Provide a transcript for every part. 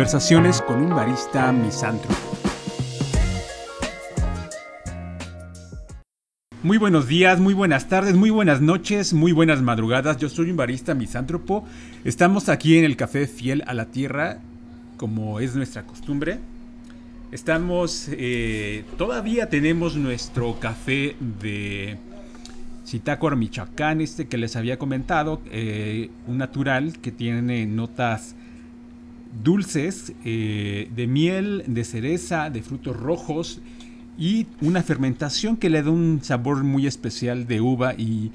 Conversaciones con un barista misántropo. Muy buenos días, muy buenas tardes, muy buenas noches, muy buenas madrugadas. Yo soy un barista misántropo. Estamos aquí en el Café Fiel a la Tierra, como es nuestra costumbre. Estamos, eh, todavía tenemos nuestro café de Zitácuaro, Michoacán, este que les había comentado, eh, un natural que tiene notas dulces eh, de miel, de cereza, de frutos rojos y una fermentación que le da un sabor muy especial de uva y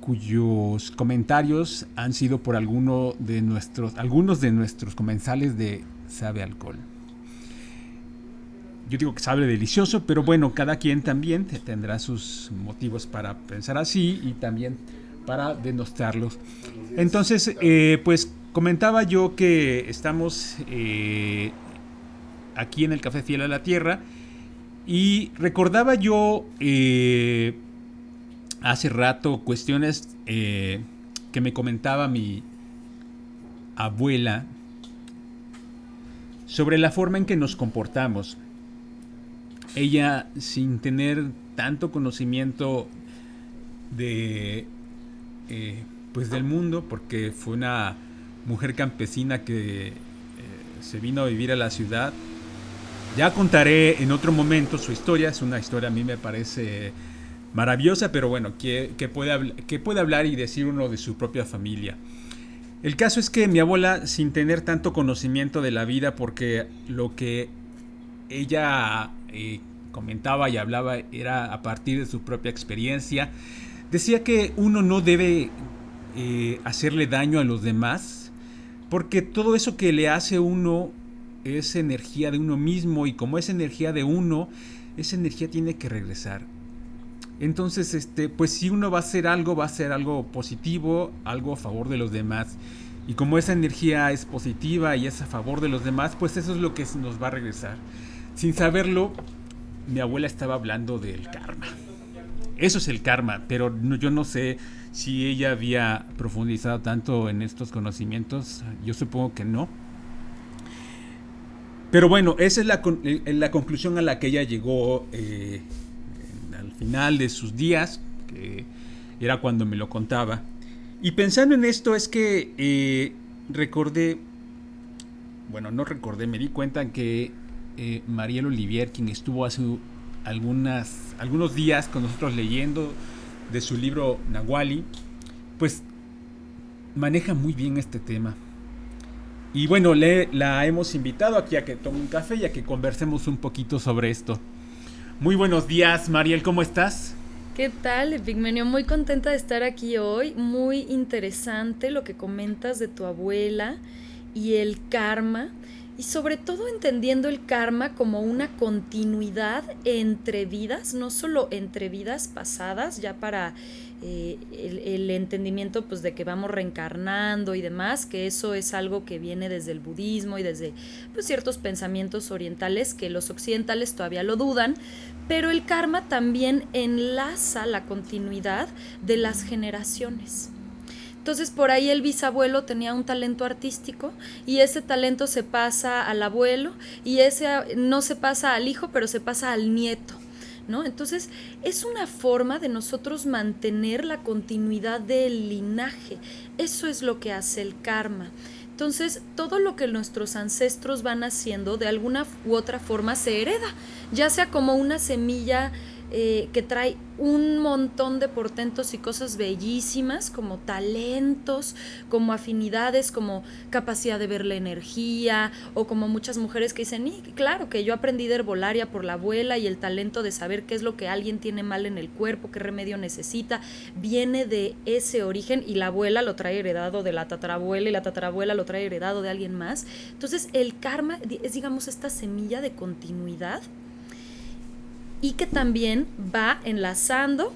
cuyos comentarios han sido por alguno de nuestros, algunos de nuestros comensales de Sabe Alcohol. Yo digo que sabe delicioso, pero bueno, cada quien también tendrá sus motivos para pensar así y también para denostrarlos. Entonces, eh, pues Comentaba yo que estamos eh, aquí en el Café Fiel a la Tierra y recordaba yo eh, hace rato cuestiones eh, que me comentaba mi abuela sobre la forma en que nos comportamos. Ella, sin tener tanto conocimiento de, pues del mundo, porque fue una mujer campesina que eh, se vino a vivir a la ciudad. Ya contaré en otro momento su historia, es una historia a mí me parece maravillosa, pero bueno, que, puede, que puede hablar y decir uno de su propia familia. El caso es que mi abuela, sin tener tanto conocimiento de la vida, porque lo que ella eh, comentaba y hablaba era a partir de su propia experiencia, decía que uno no debe eh, hacerle daño a los demás, porque todo eso que le hace uno es energía de uno mismo y como es energía de uno, esa energía tiene que regresar. Entonces, este, pues si uno va a hacer algo, va a ser algo positivo, algo a favor de los demás. Y como esa energía es positiva y es a favor de los demás, pues eso es lo que nos va a regresar. Sin saberlo, mi abuela estaba hablando del karma. Eso es el karma, pero yo no sé si ella había profundizado tanto en estos conocimientos, yo supongo que no. Pero bueno, esa es la, eh, la conclusión a la que ella llegó eh, al final de sus días, que era cuando me lo contaba. Y pensando en esto es que eh, recordé, bueno, no recordé, me di cuenta que Mariel Olivier, quien estuvo hace algunas, algunos días con nosotros leyendo de su libro Nahuali, pues maneja muy bien este tema. Y bueno, le, la hemos invitado aquí a que tome un café y a que conversemos un poquito sobre esto. Muy buenos días, Mariel, ¿cómo estás? ¿Qué tal, Epigmenio? Muy contenta de estar aquí hoy. Muy interesante lo que comentas de tu abuela y el karma y sobre todo entendiendo el karma como una continuidad entre vidas, no solo entre vidas pasadas, ya para eh, el, entendimiento pues, de que vamos reencarnando y demás, que eso es algo que viene desde el budismo y desde pues, ciertos pensamientos orientales que los occidentales todavía lo dudan, pero el karma también enlaza la continuidad de las generaciones. Entonces por ahí el bisabuelo tenía un talento artístico y ese talento se pasa al abuelo y ese no se pasa al hijo, pero se pasa al nieto. ¿No? Entonces es una forma de nosotros mantener la continuidad del linaje. Eso es lo que hace el karma. Entonces, todo lo que nuestros ancestros van haciendo de alguna u otra forma se hereda, ya sea como una semilla eh, que trae un montón de portentos y cosas bellísimas, como talentos, como afinidades, como capacidad de ver la energía, o como muchas mujeres que dicen, y claro que yo aprendí de herbolaria por la abuela y el talento de saber qué es lo que alguien tiene mal en el cuerpo, qué remedio necesita, viene de ese origen y la abuela lo trae heredado de la tatarabuela y la tatarabuela lo trae heredado de alguien más. Entonces el karma es, digamos, esta semilla de continuidad y que también va enlazando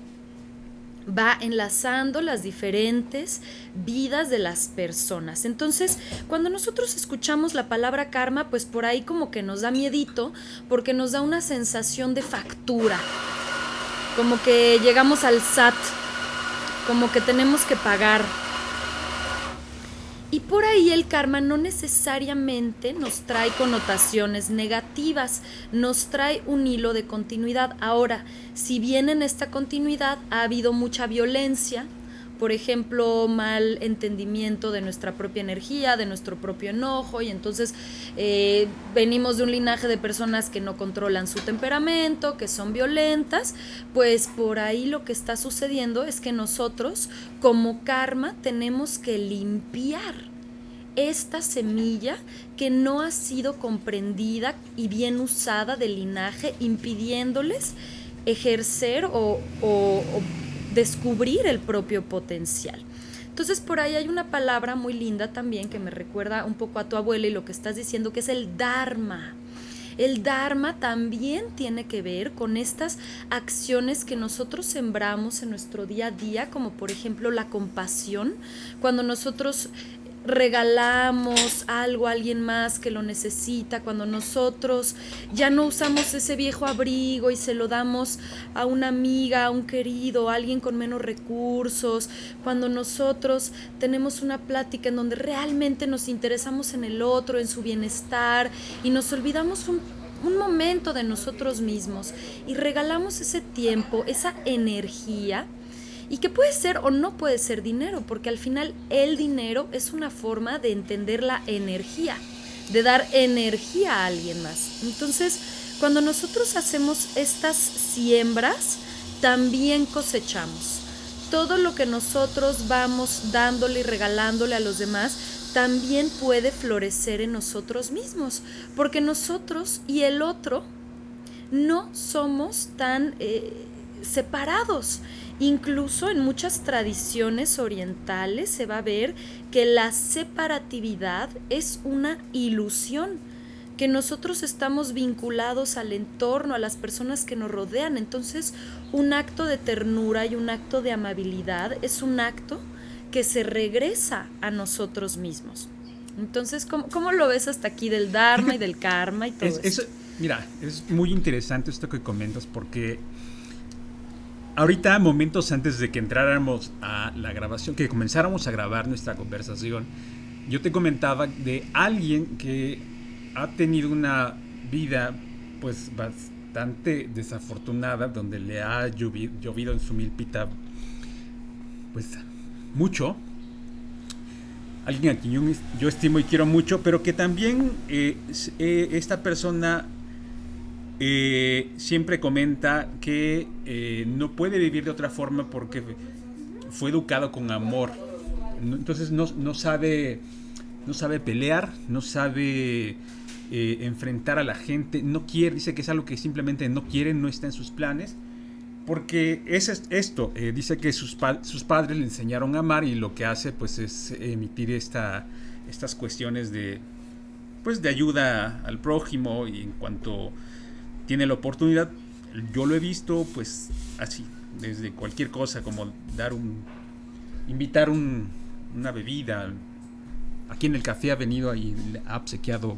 va enlazando las diferentes vidas de las personas. Entonces, cuando nosotros escuchamos la palabra karma, pues por ahí como que nos da miedito, porque nos da una sensación de factura, como que llegamos al SAT, como que tenemos que pagar. Y por ahí el karma no necesariamente nos trae connotaciones negativas, nos trae un hilo de continuidad. Ahora, si bien en esta continuidad ha habido mucha violencia, por ejemplo, mal entendimiento de nuestra propia energía, de nuestro propio enojo, y entonces eh, venimos de un linaje de personas que no controlan su temperamento, que son violentas, pues por ahí lo que está sucediendo es que nosotros como karma tenemos que limpiar esta semilla que no ha sido comprendida y bien usada del linaje, impidiéndoles ejercer o, o descubrir el propio potencial. Entonces por ahí hay una palabra muy linda también que me recuerda un poco a tu abuela y lo que estás diciendo, que es el Dharma. El Dharma también tiene que ver con estas acciones que nosotros sembramos en nuestro día a día, como por ejemplo la compasión. Cuando nosotros regalamos algo a alguien más que lo necesita, cuando nosotros ya no usamos ese viejo abrigo y se lo damos a una amiga, a un querido, a alguien con menos recursos, cuando nosotros tenemos una plática en donde realmente nos interesamos en el otro, en su bienestar y nos olvidamos un, un momento de nosotros mismos y regalamos ese tiempo, esa energía, y que puede ser o no puede ser dinero, porque al final el dinero es una forma de entender la energía, de dar energía a alguien más. Entonces, cuando nosotros hacemos estas siembras, también cosechamos. Todo lo que nosotros vamos dándole y regalándole a los demás, también puede florecer en nosotros mismos, porque nosotros y el otro no somos tan eh, separados. Incluso en muchas tradiciones orientales se va a ver que la separatividad es una ilusión, que nosotros estamos vinculados al entorno, a las personas que nos rodean. Entonces, un acto de ternura y un acto de amabilidad es un acto que se regresa a nosotros mismos. Entonces, ¿cómo, lo ves hasta aquí del Dharma y del Karma y todo eso? Mira, es muy interesante esto que comentas porque ahorita, momentos antes de que entráramos a la grabación, que comenzáramos a grabar nuestra conversación, yo te comentaba de alguien que ha tenido una vida pues bastante desafortunada, donde le ha llovido, en su milpita pues mucho. Alguien a quien yo, estimo y quiero mucho, pero que también eh, eh, esta persona eh, siempre comenta que eh, no puede vivir de otra forma porque fue educado con amor. Entonces no, sabe, no sabe pelear, no sabe eh, enfrentar a la gente, no quiere, dice que es algo que simplemente no quiere, no está en sus planes. Porque es esto, dice que sus, sus, padres le enseñaron a amar y lo que hace pues es emitir esta, estas cuestiones de, pues, de ayuda al prójimo y en cuanto tiene la oportunidad, yo lo he visto pues así, desde cualquier cosa, como dar un, invitar una bebida. Aquí en el café ha venido y ha obsequiado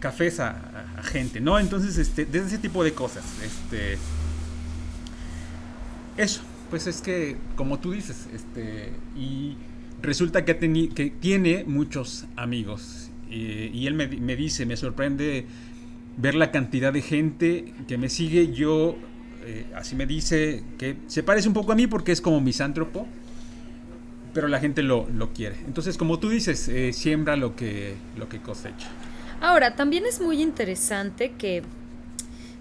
cafés a, gente, ¿no? Entonces, este, desde ese tipo de cosas, este, eso, pues es que, como tú dices, este, y resulta que, que tiene muchos amigos. Eh, y él me, me dice, me sorprende ver la cantidad de gente que me sigue, yo, eh, así me dice, que se parece un poco a mí porque es como misántropo, pero la gente lo, quiere. Entonces, como tú dices, eh, siembra lo que, lo que cosecha. Ahora, también es muy interesante que,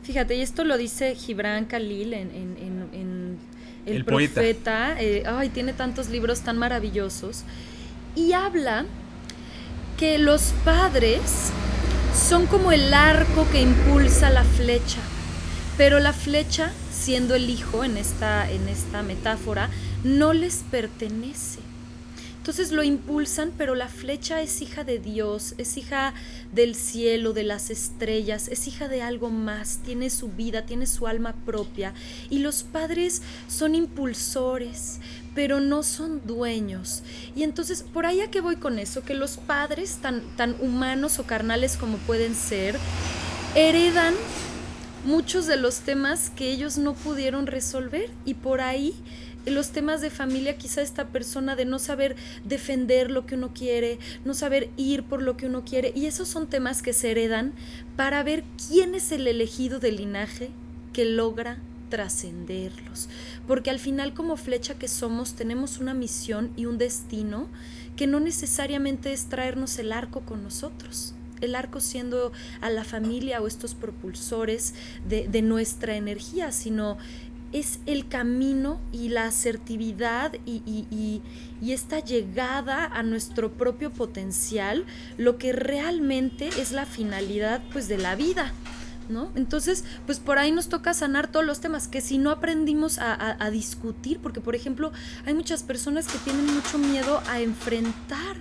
fíjate, y esto lo dice Gibran Khalil en, El, Profeta, eh, ay, tiene tantos libros tan maravillosos, y habla que los padres son como el arco que impulsa la flecha, pero la flecha, siendo el hijo en esta, en esta metáfora, no les pertenece. Entonces lo impulsan, pero la flecha es hija de Dios, es hija del cielo, de las estrellas, es hija de algo más, tiene su vida, tiene su alma propia. Y los padres son impulsores, pero no son dueños. Y entonces, por ahí a qué voy con eso, que los padres, tan, tan humanos o carnales como pueden ser, heredan muchos de los temas que ellos no pudieron resolver y por ahí los temas de familia, quizá esta persona de no saber defender lo que uno quiere, no saber ir por lo que uno quiere. Y esos son temas que se heredan para ver quién es el elegido del linaje que logra trascenderlos. Porque al final como flecha que somos tenemos una misión y un destino que no necesariamente es traernos el arco con nosotros el arco siendo a la familia o estos propulsores de, de, nuestra energía, sino es el camino y la asertividad y, esta llegada a nuestro propio potencial, lo que realmente es la finalidad pues de la vida. ¿No? Entonces, pues por ahí nos toca sanar todos los temas que si no aprendimos a, discutir, porque por ejemplo hay muchas personas que tienen mucho miedo a enfrentar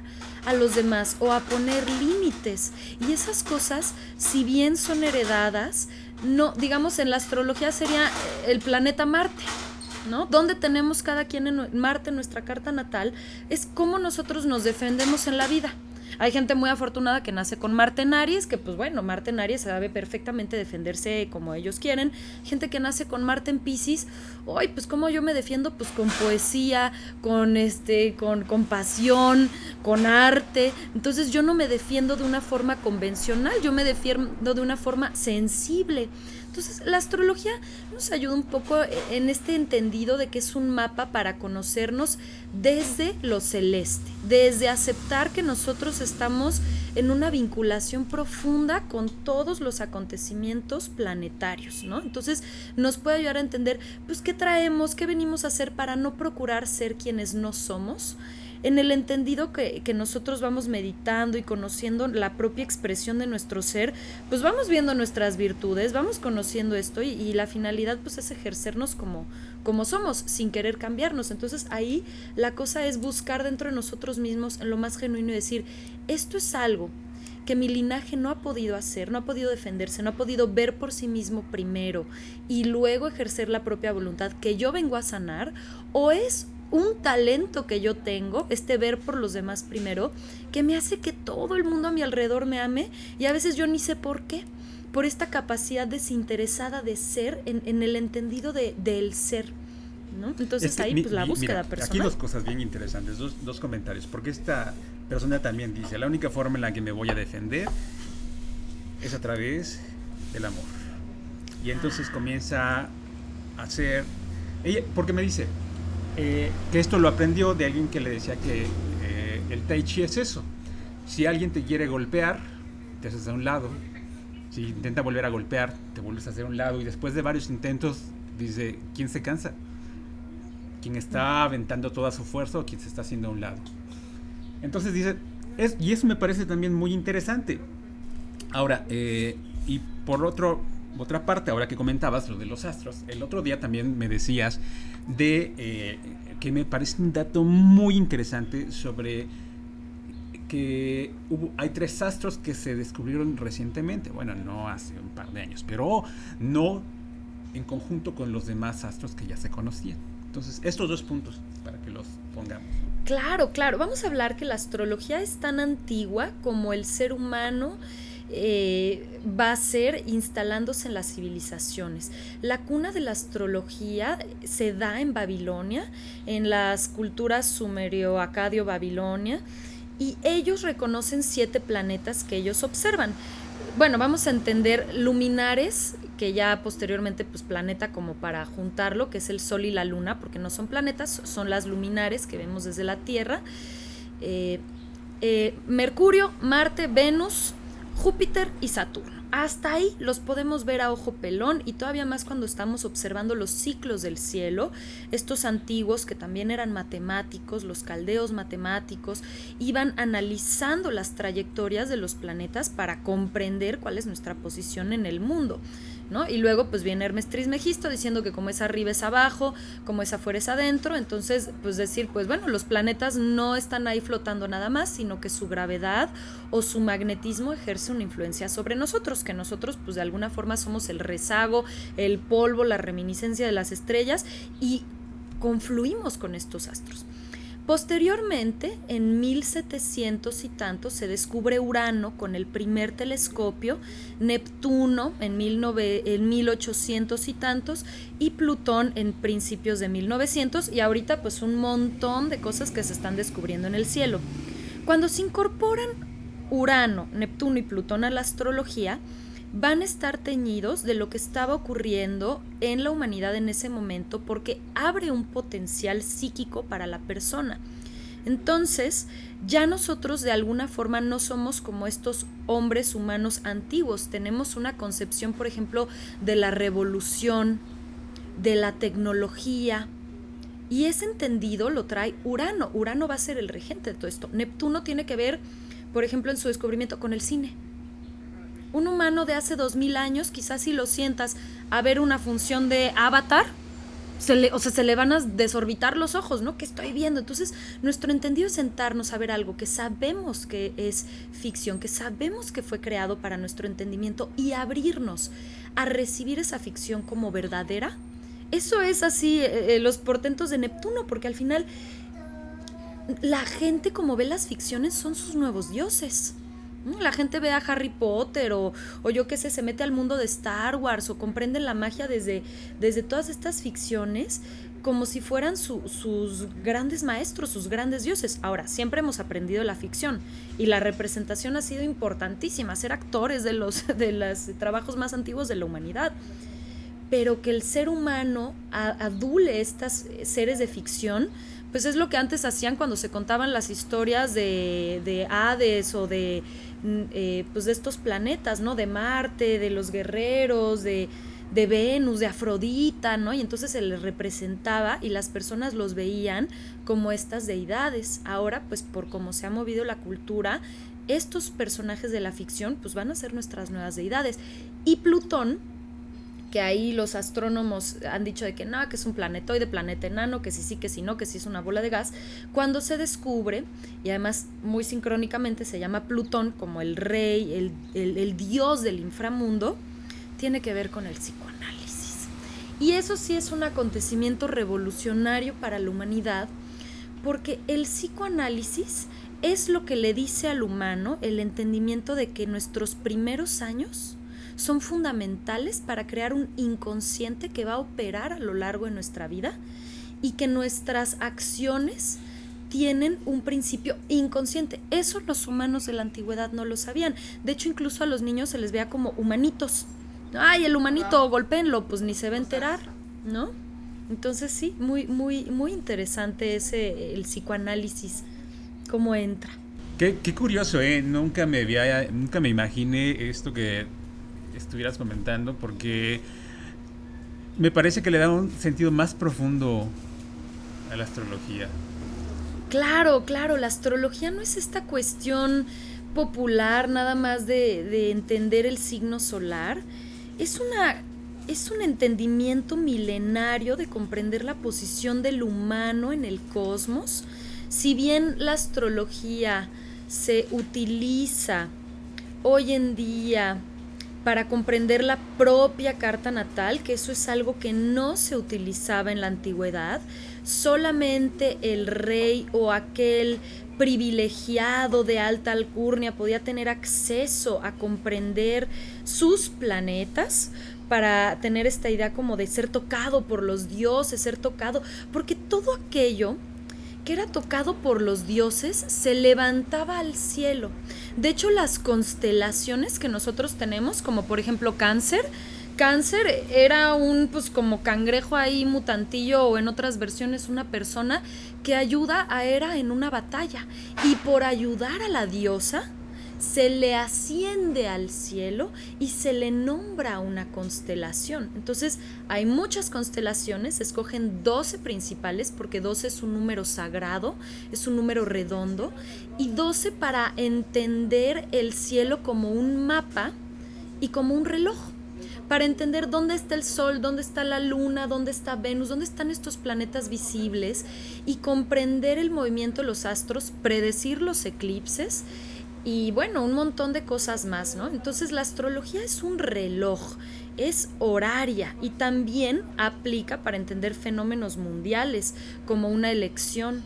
a los demás o a poner límites. Y esas cosas, si bien son heredadas, no, digamos en la astrología sería el planeta Marte. ¿No? Donde tenemos cada quien en Marte, nuestra carta natal, es cómo nosotros nos defendemos en la vida. Hay gente muy afortunada que nace con Marte en Aries, que pues bueno, Marte en Aries sabe perfectamente defenderse como ellos quieren. Gente que nace con Marte en Pisces, hoy pues cómo yo me defiendo pues con poesía, con este con compasión, con arte. Entonces yo no me defiendo de una forma convencional, yo me defiendo de una forma sensible. Entonces, la astrología nos ayuda un poco en este entendido de que es un mapa para conocernos desde lo celeste, desde aceptar que nosotros estamos en una vinculación profunda con todos los acontecimientos planetarios, ¿no? Entonces, nos puede ayudar a entender, pues, qué traemos, qué venimos a hacer para no procurar ser quienes no somos en el entendido que, nosotros vamos meditando y conociendo la propia expresión de nuestro ser, pues vamos viendo nuestras virtudes, vamos conociendo esto y, la finalidad pues es ejercernos como, como somos, sin querer cambiarnos. Entonces ahí la cosa es buscar dentro de nosotros mismos en lo más genuino y decir, esto es algo que mi linaje no ha podido hacer, no ha podido defenderse, no ha podido ver por sí mismo primero y luego ejercer la propia voluntad que yo vengo a sanar, o es un talento que yo tengo, este ver por los demás primero, que me hace que todo el mundo a mi alrededor me ame y a veces yo ni sé por qué, por esta capacidad desinteresada de ser en, el entendido de, del ser. ¿no? Entonces ahí pues la búsqueda personal. Aquí dos cosas bien interesantes, dos, dos comentarios, porque esta persona también dice, la única forma en la que me voy a defender es a través del amor. Y entonces ah. comienza a hacer, ella, porque me dice, eh, que esto lo aprendió de alguien que le decía que eh, el tai chi es eso. Si alguien te quiere golpear, te haces a un lado. Si intenta volver a golpear, te vuelves a hacer a un lado. Y después de varios intentos, dice, ¿quién se cansa? ¿Quién está aventando toda su fuerza o quién se está haciendo a un lado? Entonces dice, es, y eso me parece también muy interesante. Ahora, eh, y por otro, otra parte, ahora que comentabas lo de los astros, el otro día también me decías de eh, que me parece un dato muy interesante sobre que hay tres astros que se descubrieron recientemente, bueno, no hace un par de años, pero no en conjunto con los demás astros que ya se conocían. Entonces, estos dos puntos para que los pongamos. Claro, claro. Vamos a hablar que la astrología es tan antigua como el ser humano eh, va a ser instalándose en las civilizaciones. La cuna de la astrología se da en Babilonia, en las culturas sumerio-acadio-babilonia, y ellos reconocen siete planetas que ellos observan. Bueno, vamos a entender luminares, que ya posteriormente, pues planeta como para juntarlo, que es el Sol y la Luna, porque no son planetas, son las luminares que vemos desde la Tierra. Eh, eh, Mercurio, Marte, Venus, Júpiter y Saturno. Hasta ahí los podemos ver a ojo pelón y todavía más cuando estamos observando los ciclos del cielo, estos antiguos que también eran matemáticos, los caldeos matemáticos, iban analizando las trayectorias de los planetas para comprender cuál es nuestra posición en el mundo. Y luego pues viene Hermes Trismegisto diciendo que como es arriba es abajo, como es afuera es adentro, entonces pues decir pues bueno, los planetas no están ahí flotando nada más, sino que su gravedad o su magnetismo ejerce una influencia sobre nosotros, que nosotros pues de alguna forma somos el rezago, el polvo, la reminiscencia de las estrellas y confluimos con estos astros. Posteriormente, en 1700 y tantos, se descubre Urano con el primer telescopio, Neptuno en, 1800 y tantos y Plutón en principios de 1900 y ahorita pues un montón de cosas que se están descubriendo en el cielo. Cuando se incorporan Urano, Neptuno y Plutón a la astrología, van a estar teñidos de lo que estaba ocurriendo en la humanidad en ese momento porque abre un potencial psíquico para la persona. Entonces, ya nosotros de alguna forma no somos como estos hombres humanos antiguos. Tenemos una concepción, por ejemplo, de la revolución, de la tecnología. Y ese entendido lo trae Urano. Urano va a ser el regente de todo esto. Neptuno tiene que ver, por ejemplo, en su descubrimiento con el cine un humano de hace dos mil años, quizás si lo sientas a ver una función de avatar, se le, o sea, se le van a desorbitar los ojos, ¿no? ¿Qué estoy viendo? Entonces, nuestro entendido es sentarnos a ver algo que sabemos que es ficción, que sabemos que fue creado para nuestro entendimiento y abrirnos a recibir esa ficción como verdadera. Eso es así, eh, eh, los portentos de Neptuno, porque al final la gente como ve las ficciones son sus nuevos dioses. La gente ve a Harry Potter o, o yo qué sé, se mete al mundo de Star Wars o comprende la magia desde, desde todas estas ficciones como si fueran sus grandes maestros, sus grandes dioses. Ahora, siempre hemos aprendido la ficción y la representación ha sido importantísima, ser actores de los, de los trabajos más antiguos de la humanidad. Pero que el ser humano adule estas seres de ficción, pues es lo que antes hacían cuando se contaban las historias de, de Hades o de, mm, eh, pues de estos planetas, ¿no? De Marte, de los guerreros, de, de Venus, de Afrodita, ¿no? Y entonces se les representaba y las personas los veían como estas deidades. Ahora, pues por cómo se ha movido la cultura, estos personajes de la ficción, pues van a ser nuestras nuevas deidades. Y Plutón, que ahí los astrónomos han dicho de que no, que es un planetoide, planeta enano, que sí, sí, que sí, no, que sí es una bola de gas, cuando se descubre, y además muy sincrónicamente se llama Plutón como el rey, el, dios del inframundo, tiene que ver con el psicoanálisis. Y eso sí es un acontecimiento revolucionario para la humanidad, porque el psicoanálisis es lo que le dice al humano el entendimiento de que nuestros primeros años son fundamentales para crear un inconsciente que va a operar a lo largo de nuestra vida y que nuestras acciones tienen un principio inconsciente. Eso los humanos de la antigüedad no lo sabían. De hecho, incluso a los niños se les veía como humanitos. Ay, el humanito, golpéenlo, pues ni se va a enterar, ¿no? Entonces sí, muy, muy, muy interesante ese, el psicoanálisis, cómo entra. Qué, qué curioso, ¿eh? Nunca me, había, nunca me imaginé esto que estuvieras comentando, porque me parece que le da un sentido más profundo a la astrología. Claro, claro, la astrología no es esta cuestión popular nada más de, de entender el signo solar, es una es un entendimiento milenario de comprender la posición del humano en el cosmos. Si bien la astrología se utiliza hoy en día para comprender la propia carta natal, que eso es algo que no se utilizaba en la antigüedad. Solamente el rey o aquel privilegiado de alta alcurnia podía tener acceso a comprender sus planetas para tener esta idea como de ser tocado por los dioses, ser tocado, porque todo aquello que era tocado por los dioses se levantaba al cielo. De hecho, las constelaciones que nosotros tenemos, como por ejemplo cáncer, cáncer era un pues como cangrejo ahí mutantillo o en otras versiones una persona que ayuda a Hera en una batalla y por ayudar a la diosa se le asciende al cielo y se le nombra una constelación. Entonces hay muchas constelaciones, escogen 12 principales porque 12 es un número sagrado, es un número redondo, y 12 para entender el cielo como un mapa y como un reloj para entender dónde está el Sol, dónde está la Luna, dónde está Venus, dónde están estos planetas visibles y comprender el movimiento de los astros, predecir los eclipses y bueno, un montón de cosas más, ¿no? Entonces la astrología es un reloj, es horaria y también aplica para entender fenómenos mundiales como una elección.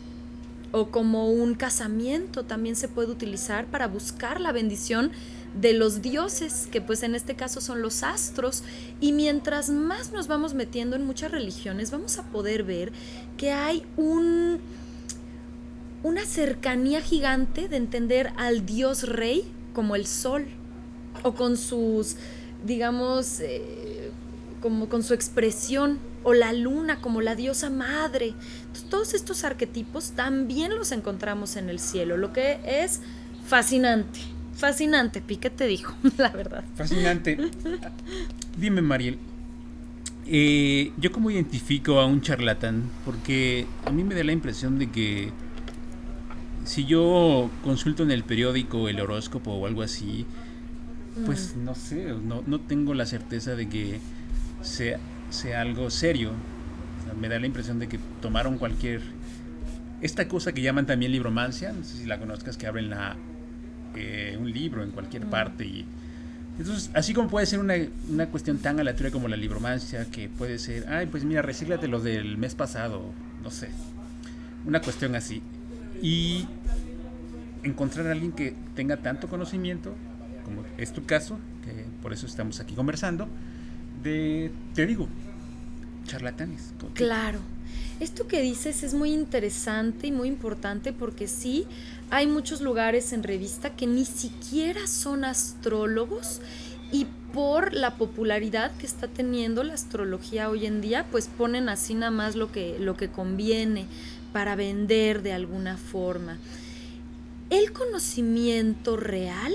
o como un casamiento también se puede utilizar para buscar la bendición de los dioses, que pues en este caso son los astros, y mientras más nos vamos metiendo en muchas religiones, vamos a poder ver que hay un una cercanía gigante de entender al dios rey como el sol o con sus digamos eh, como con su expresión o la luna como la diosa madre. todos estos arquetipos también los encontramos en el cielo, lo que es fascinante. Fascinante, Pique te dijo, la verdad. Fascinante. Dime, Mariel, eh, ¿yo cómo identifico a un charlatán? Porque a mí me da la impresión de que si yo consulto en el periódico el horóscopo o algo así, pues mm. no sé, no, no tengo la certeza de que sea, sea algo serio. me da la impresión de que tomaron cualquier... Esta cosa que llaman también libromancia, no sé si la conozcas, que abren la, eh, un libro en cualquier mm. parte y... Entonces, así como puede ser una, una, cuestión tan aleatoria como la libromancia, que puede ser, ay, pues mira, recíclate lo del mes pasado, no sé, una cuestión así. Y encontrar a alguien que tenga tanto conocimiento, como es tu caso, que por eso estamos aquí conversando, de, te digo, charlatanes. Claro. Esto que dices es muy interesante y muy importante porque sí, hay muchos lugares en revista que ni siquiera son astrólogos y por la popularidad que está teniendo la astrología hoy en día, pues ponen así nada más lo que, lo que conviene para vender de alguna forma. El conocimiento real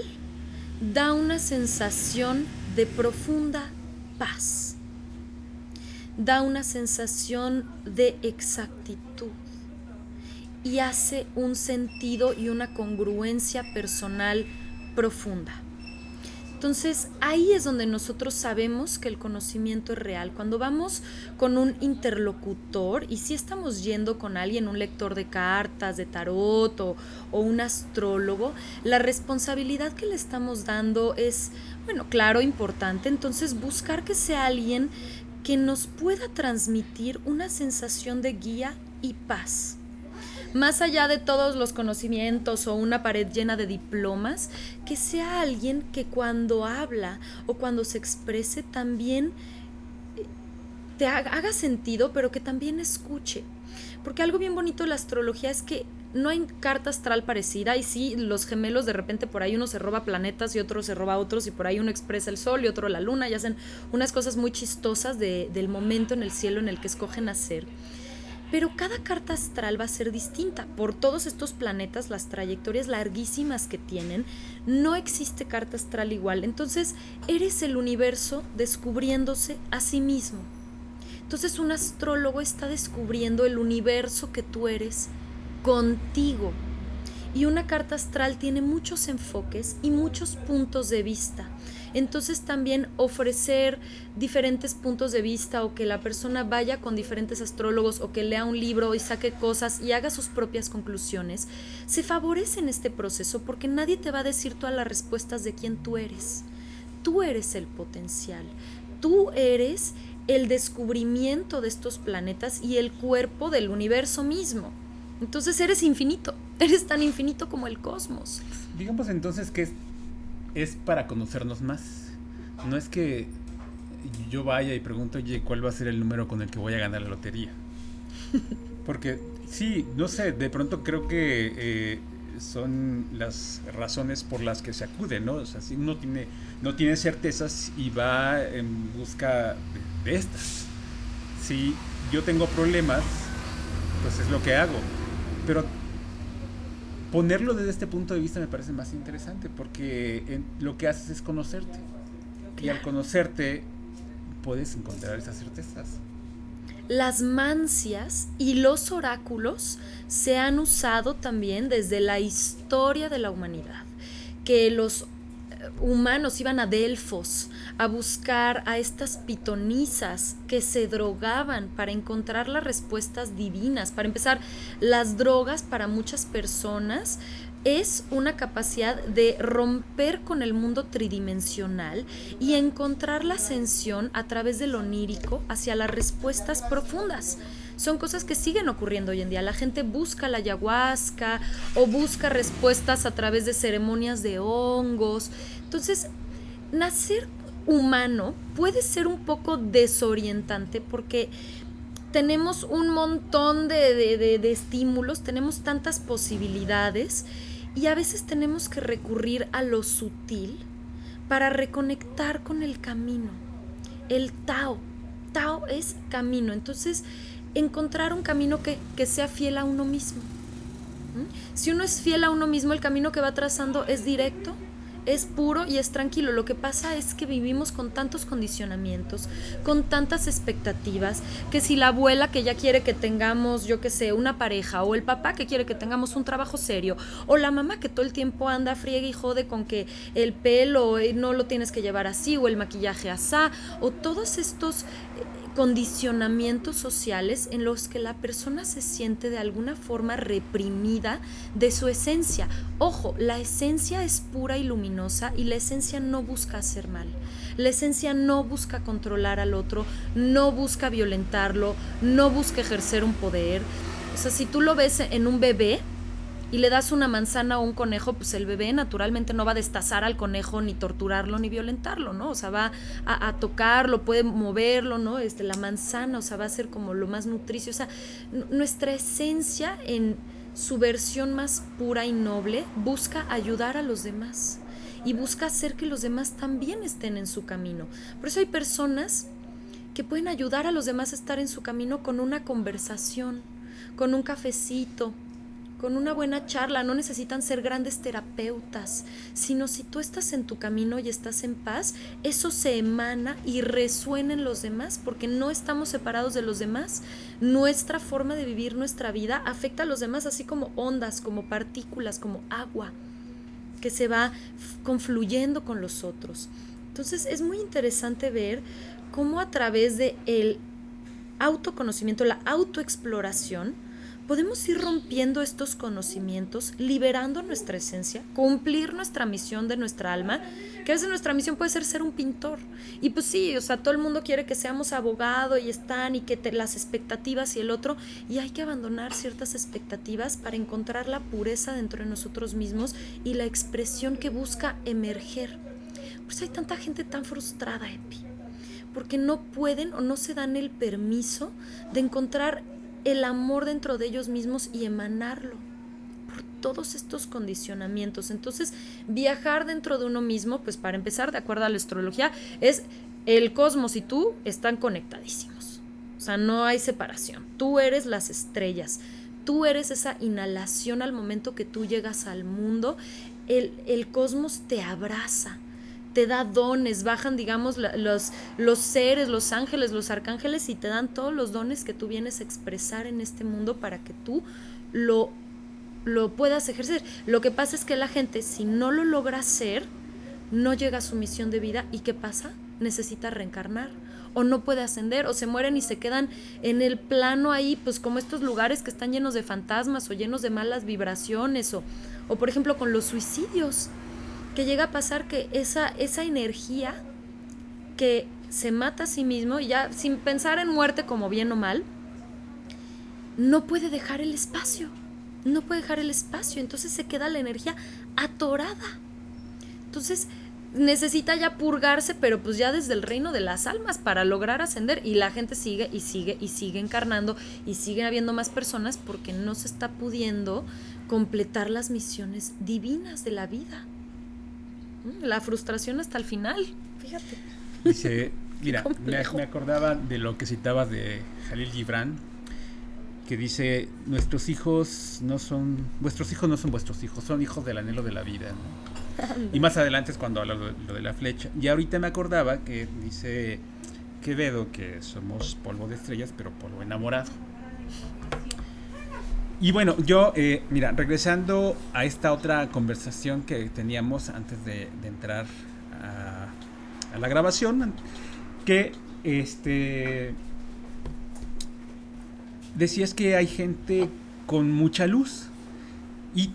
da una sensación de profunda paz, da una sensación de exactitud y hace un sentido y una congruencia personal profunda. Entonces ahí es donde nosotros sabemos que el conocimiento es real. Cuando vamos con un interlocutor y si estamos yendo con alguien, un lector de cartas, de tarot o, o un astrólogo, la responsabilidad que le estamos dando es, bueno, claro, importante. Entonces buscar que sea alguien que nos pueda transmitir una sensación de guía y paz más allá de todos los conocimientos o una pared llena de diplomas, que sea alguien que cuando habla o cuando se exprese también eh, te haga sentido, pero que también escuche. Porque algo bien bonito de la astrología es que no hay carta astral parecida y sí, los gemelos de repente por ahí uno se roba planetas y otro se roba otros y por ahí uno expresa el sol y otro la luna y hacen unas cosas muy chistosas del momento en el cielo en el que escogen nacer. Pero cada carta astral va a ser distinta. Por todos estos planetas, las trayectorias larguísimas que tienen, no existe carta astral igual. Entonces, eres el universo descubriéndose a sí mismo. Entonces, un astrólogo está descubriendo el universo que tú eres contigo. Y una carta astral tiene muchos enfoques y muchos puntos de vista. Entonces también ofrecer diferentes puntos de vista o que la persona vaya con diferentes astrólogos o que lea un libro y saque cosas y haga sus propias conclusiones, se favorece en este proceso porque nadie te va a decir todas las respuestas de quién tú eres. Tú eres el potencial, tú eres el descubrimiento de estos planetas y el cuerpo del universo mismo. Entonces eres infinito, eres tan infinito como el cosmos. Digamos entonces que es para conocernos más. No es que yo vaya y pregunto, oye, ¿cuál va a ser el número con el que voy a ganar la lotería? Porque sí, no sé, de pronto creo que eh, son las razones por las que se acude, ¿no? O sea, si uno tiene, no tiene certezas y va en busca de, de estas. Si yo tengo problemas, pues es lo que hago. Pero ponerlo desde este punto de vista me parece más interesante porque lo que haces es conocerte. Y al conocerte puedes encontrar esas certezas. Las mancias y los oráculos se han usado también desde la historia de la humanidad. Que los humanos iban a Delfos a buscar a estas pitonisas que se drogaban para encontrar las respuestas divinas. Para empezar, las drogas para muchas personas es una capacidad de romper con el mundo tridimensional y encontrar la ascensión a través del onírico hacia las respuestas profundas. son cosas que siguen ocurriendo hoy en día. La gente busca la ayahuasca o busca respuestas a través de ceremonias de hongos. Entonces, nacer humano puede ser un poco desorientante porque tenemos un montón de, estímulos, tenemos tantas posibilidades y a veces tenemos que recurrir a lo sutil para reconectar con el camino. El Tao. Tao es camino. Entonces, encontrar un camino que, que sea fiel a uno mismo. ¿Mm? Si uno es fiel a uno mismo, el camino que va trazando es directo, es puro y es tranquilo. Lo que pasa es que vivimos con tantos condicionamientos, con tantas expectativas, que si la abuela que ya quiere que tengamos, yo qué sé, una pareja, o el papá que quiere que tengamos un trabajo serio, o la mamá que todo el tiempo anda friega y jode con que el pelo eh, no lo tienes que llevar así, o el maquillaje asá, o todos estos condicionamientos sociales en los que la persona se siente de alguna forma reprimida de su esencia. Ojo, la esencia es pura y luminosa y la esencia no busca hacer mal. La esencia no busca controlar al otro, no busca violentarlo, no busca ejercer un poder. O sea, si tú lo ves en un bebé, y le das una manzana o un conejo, pues el bebé naturalmente no va a destazar al conejo, ni torturarlo, ni violentarlo, ¿no? O sea, va a, tocarlo, puede moverlo, ¿no? Este, la manzana, o sea, va a ser como lo más nutricio. O sea, nuestra esencia en su versión más pura y noble busca ayudar a los demás y busca hacer que los demás también estén en su camino. Por eso hay personas que pueden ayudar a los demás a estar en su camino con una conversación, con un cafecito, con una buena charla, no necesitan ser grandes terapeutas, sino si tú estás en tu camino y estás en paz, eso se emana y resuena en los demás, porque no estamos separados de los demás. Nuestra forma de vivir nuestra vida afecta a los demás, así como ondas, como partículas, como agua, que se va confluyendo con los otros. Entonces es muy interesante ver cómo a través de el autoconocimiento, la autoexploración, podemos ir rompiendo estos conocimientos, liberando nuestra esencia, cumplir nuestra misión de nuestra alma, que a veces nuestra misión puede ser ser un pintor. Y pues sí, o sea, todo el mundo quiere que seamos abogado y están y que te, las expectativas y el otro, y hay que abandonar ciertas expectativas para encontrar la pureza dentro de nosotros mismos y la expresión que busca emerger. Por eso hay tanta gente tan frustrada, Epi porque no pueden o no se dan el permiso de encontrar el amor dentro de ellos mismos y emanarlo por todos estos condicionamientos. Entonces, viajar dentro de uno mismo, pues para empezar, de acuerdo a la astrología, es el cosmos y tú están conectadísimos. O sea, no hay separación. Tú eres las estrellas. Tú eres esa inhalación al momento que tú llegas al mundo. El, el cosmos te abraza te da dones, bajan, digamos, los, los seres, los ángeles, los arcángeles y te dan todos los dones que tú vienes a expresar en este mundo para que tú lo, lo puedas ejercer. Lo que pasa es que la gente, si no lo logra hacer, no llega a su misión de vida y ¿qué pasa? Necesita reencarnar o no puede ascender o se mueren y se quedan en el plano ahí, pues como estos lugares que están llenos de fantasmas o llenos de malas vibraciones o, o por ejemplo con los suicidios que llega a pasar que esa, esa energía que se mata a sí mismo, ya sin pensar en muerte como bien o mal, no puede dejar el espacio, no puede dejar el espacio, entonces se queda la energía atorada. Entonces necesita ya purgarse, pero pues ya desde el reino de las almas para lograr ascender y la gente sigue y sigue y sigue encarnando y sigue habiendo más personas porque no se está pudiendo completar las misiones divinas de la vida. Mm, la frustración hasta el final, fíjate. Dice, mira, me, acordaba de lo que citabas de Jalil Gibran, que dice, nuestros hijos no son, vuestros hijos no son vuestros hijos, son hijos del anhelo de la vida. y más adelante es cuando habla lo, lo de la flecha. Y ahorita me acordaba que dice Quevedo que somos polvo de estrellas, pero polvo enamorado. Y bueno, yo, eh, mira, regresando a esta otra conversación que teníamos antes de, entrar a, la grabación, que este decías que hay gente con mucha luz y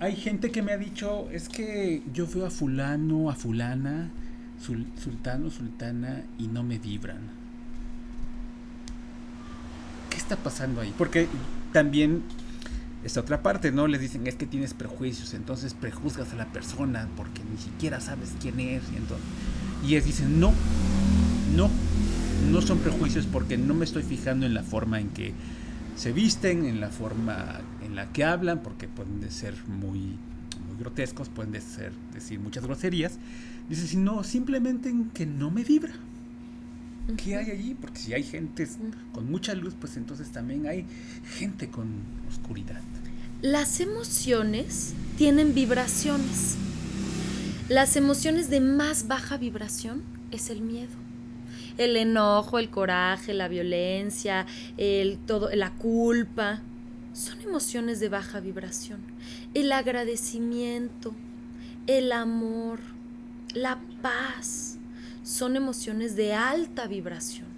hay gente que me ha dicho es que yo veo a fulano, a fulana, sultano, sultana y no me vibran. está pasando ahí? Porque también esta otra parte, ¿no? Les dicen, es que tienes prejuicios, entonces prejuzgas a la persona porque ni siquiera sabes quién es. Y, entonces, y ellos dicen, no, no, no son prejuicios porque no me estoy fijando en la forma en que se visten, en la forma en la que hablan, porque pueden ser muy, muy grotescos, pueden ser, decir muchas groserías. Dice, sino simplemente en que no me vibra. ¿Qué hay allí? Porque si hay gente con mucha luz, pues entonces también hay gente con oscuridad. Las emociones tienen vibraciones. Las emociones de más baja vibración es el miedo. El enojo, el coraje, la violencia, el todo, la culpa, son emociones de baja vibración. El agradecimiento, el amor, la paz, son emociones de alta vibración.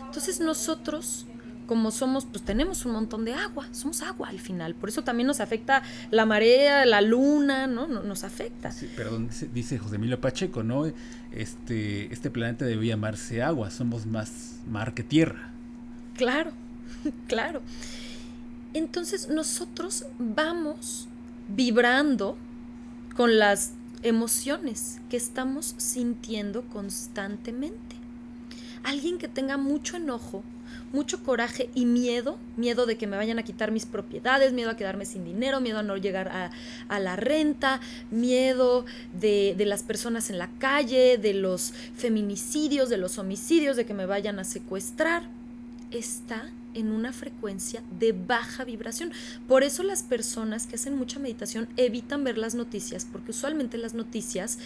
Entonces nosotros como somos, pues tenemos un montón de agua, somos agua al final, por eso también nos afecta la marea, la luna, ¿no? Nos afecta. Sí, perdón, dice José Emilio Pacheco, ¿no? Este, este planeta debe llamarse agua, somos más mar que tierra. Claro, claro. Entonces nosotros vamos vibrando con las emociones que estamos sintiendo constantemente. Alguien que tenga mucho enojo, mucho coraje y miedo, miedo de que me vayan a quitar mis propiedades, miedo a quedarme sin dinero, miedo a no llegar a, la renta, miedo de, las personas en la calle, de los feminicidios, de los homicidios, de que me vayan a secuestrar, está en una frecuencia de baja vibración. Por eso las personas que hacen mucha meditación evitan ver las noticias, porque usualmente las noticias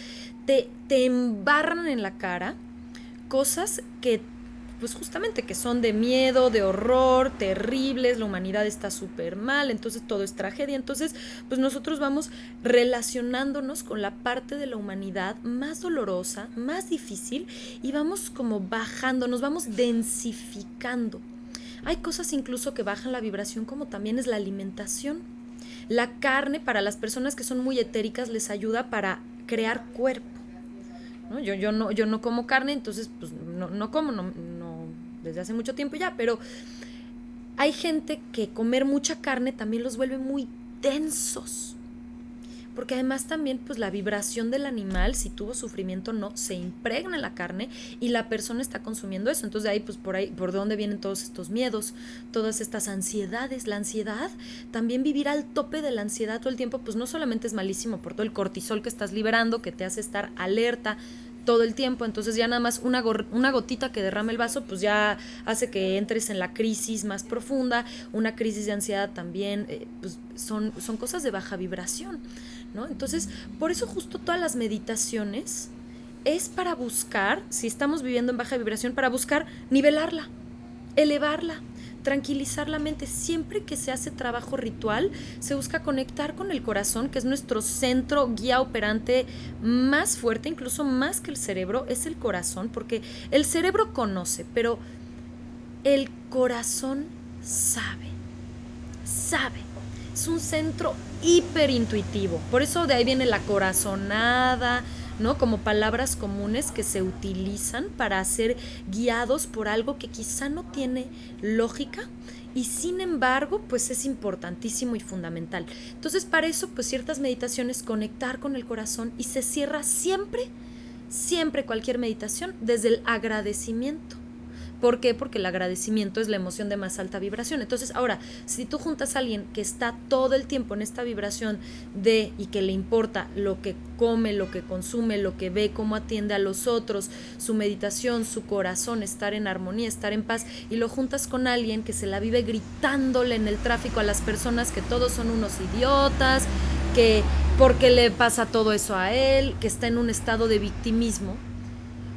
te, te embarran en la cara cosas que pues justamente que son de miedo, de horror, terribles, la humanidad está súper mal, entonces todo es tragedia, entonces pues nosotros vamos relacionándonos con la parte de la humanidad más dolorosa, más difícil y vamos como bajando, nos vamos densificando. Hay cosas incluso que bajan la vibración como también es la alimentación. La carne para las personas que son muy etéricas les ayuda para crear cuerpo. Yo, yo, no, yo no como carne, entonces pues no, no como, no, no, desde hace mucho tiempo ya, pero hay gente que comer mucha carne también los vuelve muy densos porque además también pues la vibración del animal, si tuvo sufrimiento no, se impregna en la carne y la persona está consumiendo eso. Entonces de ahí pues por ahí, por dónde vienen todos estos miedos, todas estas ansiedades. La ansiedad, también vivir al tope de la ansiedad todo el tiempo, pues no solamente es malísimo por todo el cortisol que estás liberando, que te hace estar alerta, todo el tiempo, entonces ya nada más una, una gotita que derrame el vaso, pues ya hace que entres en la crisis más profunda, una crisis de ansiedad también, eh, pues son, son cosas de baja vibración, ¿no? Entonces, por eso justo todas las meditaciones es para buscar, si estamos viviendo en baja vibración, para buscar nivelarla, elevarla, tranquilizar la mente. Siempre que se hace trabajo ritual, se busca conectar con el corazón, que es nuestro centro guía operante más fuerte, incluso más que el cerebro, es el corazón, porque el cerebro conoce, pero el corazón sabe, sabe. Es un centro hiperintuitivo. Por eso de ahí viene la corazonada, ¿no? Como palabras comunes que se utilizan para ser guiados por algo que quizá no tiene lógica y sin embargo, pues es importantísimo y fundamental. Entonces, para eso, pues ciertas meditaciones, conectar con el corazón y se cierra siempre, siempre cualquier meditación desde el agradecimiento. ¿Por qué? Porque el agradecimiento es la emoción de más alta vibración. Entonces, ahora, si tú juntas a alguien que está todo el tiempo en esta vibración de y que le importa lo que come, lo que consume, lo que ve, cómo atiende a los otros, su meditación, su corazón, estar en armonía, estar en paz, y lo juntas con alguien que se la vive gritándole en el tráfico a las personas que todos son unos idiotas, que porque le pasa todo eso a él, que está en un estado de victimismo,